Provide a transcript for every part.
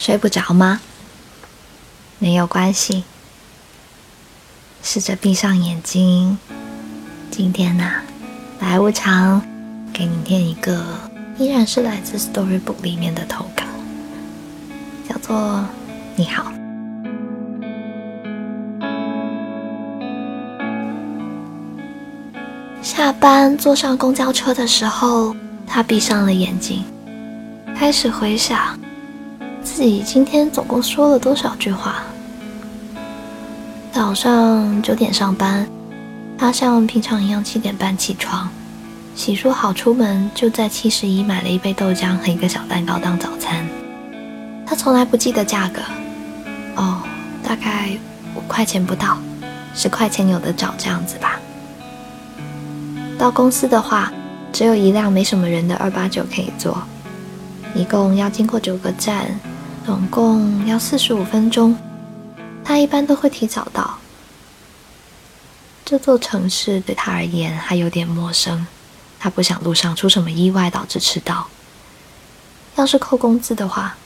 睡不着吗？没有关系，试着闭上眼睛。今天呐，来无常给你念一个，依然是来自 Storybook 里面的投稿，叫做“你好”。下班坐上公交车的时候，他闭上了眼睛，开始回想自己今天总共说了多少句话。早上九点上班，他像平常一样七点半起床，洗漱好出门，就在七十一买了一杯豆浆和一个小蛋糕当早餐。他从来不记得价格，哦，大概五块钱不到，十块钱有的找这样子吧。到公司的话，只有一辆没什么人的二八九可以坐，一共要经过九个站，总共要四十五分钟。他一般都会提早到。这座城市对他而言还有点陌生，他不想路上出什么意外导致迟到。要是扣工资的话，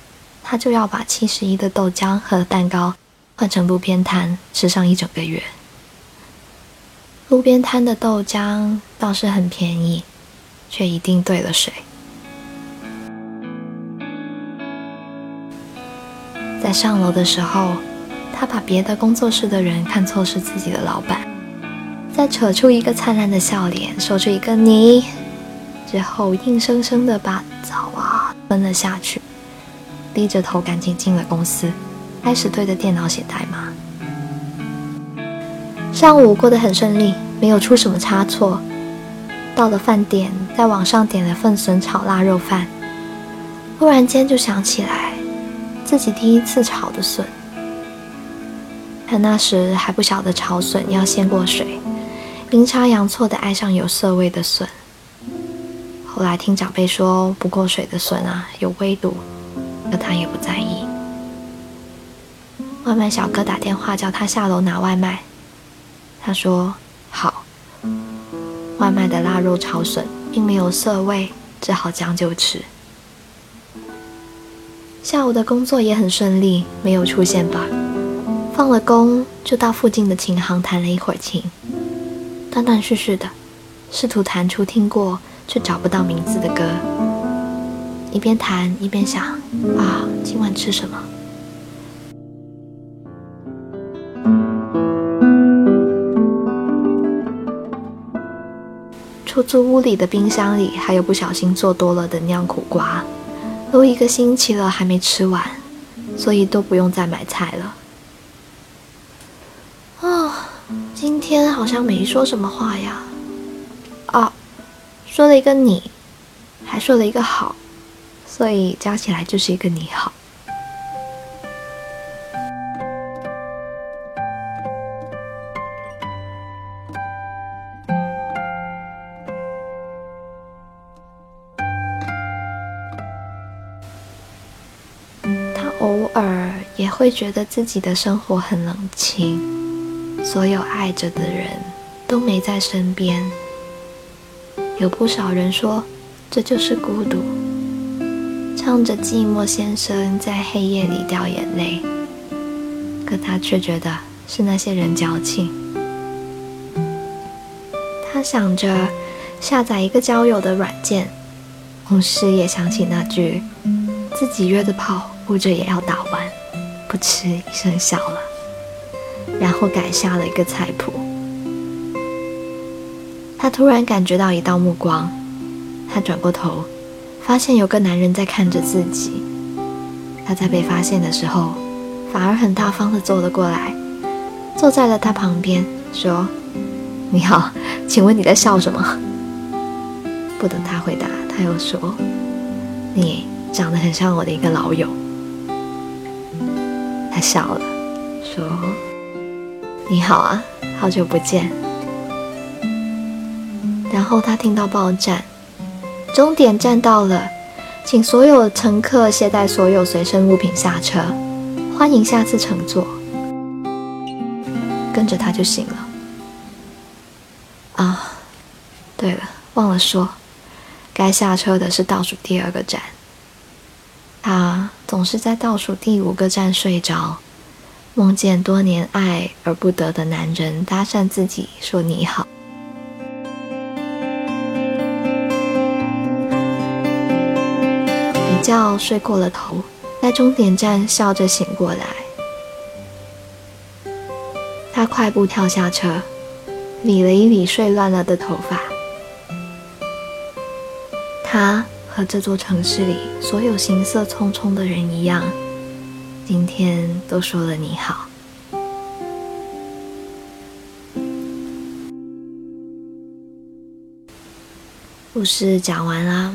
他就要把七十一的豆浆和蛋糕换成路边摊吃上一整个月。路边摊的豆浆倒是很便宜，却一定兑了水。在上楼的时候，他把别的工作室的人看错是自己的老板，再扯出一个灿烂的笑脸，说出一个“你”，之后硬生生的把早啊分了下去，低着头赶紧进了公司，开始对着电脑写代码。上午过得很顺利，没有出什么差错。到了饭点，在网上点了份笋炒腊肉饭。忽然间就想起来，自己第一次炒的笋。他那时还不晓得炒笋要先过水，阴差阳错的爱上有涩味的笋。后来听长辈说，不过水的笋啊有微毒，可他也不在意。外卖小哥打电话叫他下楼拿外卖。他说：“好。”外卖的腊肉炒笋并没有涩味，只好将就吃。下午的工作也很顺利，没有出现吧？放了工就到附近的琴行弹了一会儿琴，断断续续的，试图弹出听过却找不到名字的歌。一边弹一边想：啊，今晚吃什么？出租屋里的冰箱里还有不小心做多了的酿苦瓜，都一个星期了还没吃完，所以都不用再买菜了。啊，今天好像没说什么话呀。啊，说了一个你，还说了一个好，所以加起来就是一个你好。偶尔也会觉得自己的生活很冷清，所有爱着的人都没在身边。有不少人说这就是孤独，唱着寂寞先生在黑夜里掉眼泪，可他却觉得是那些人矫情。他想着下载一个交友的软件，同时也想起那句自己约的炮。不着也要打完，不吃一声笑了，然后改下了一个菜谱。他突然感觉到一道目光，他转过头，发现有个男人在看着自己。他在被发现的时候，反而很大方的坐了过来，坐在了他旁边，说：“你好，请问你在笑什么？”不等他回答，他又说：“你长得很像我的一个老友。”他笑了，说：“你好啊，好久不见。”然后他听到报站，终点站到了，请所有乘客携带所有随身物品下车，欢迎下次乘坐。跟着他就行了。啊，对了，忘了说，该下车的是倒数第二个站。总是在倒数第五个站睡着，梦见多年爱而不得的男人搭讪自己说你好。一觉睡过了头，在终点站笑着醒过来。他快步跳下车，理了一理睡乱了的头发。他。和这座城市里所有行色匆匆的人一样，今天都说了你好。故事讲完啦，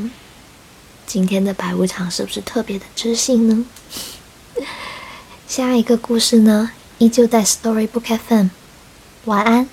今天的白无常是不是特别的知性呢？下一个故事呢，依旧在 Storybook FM。晚安。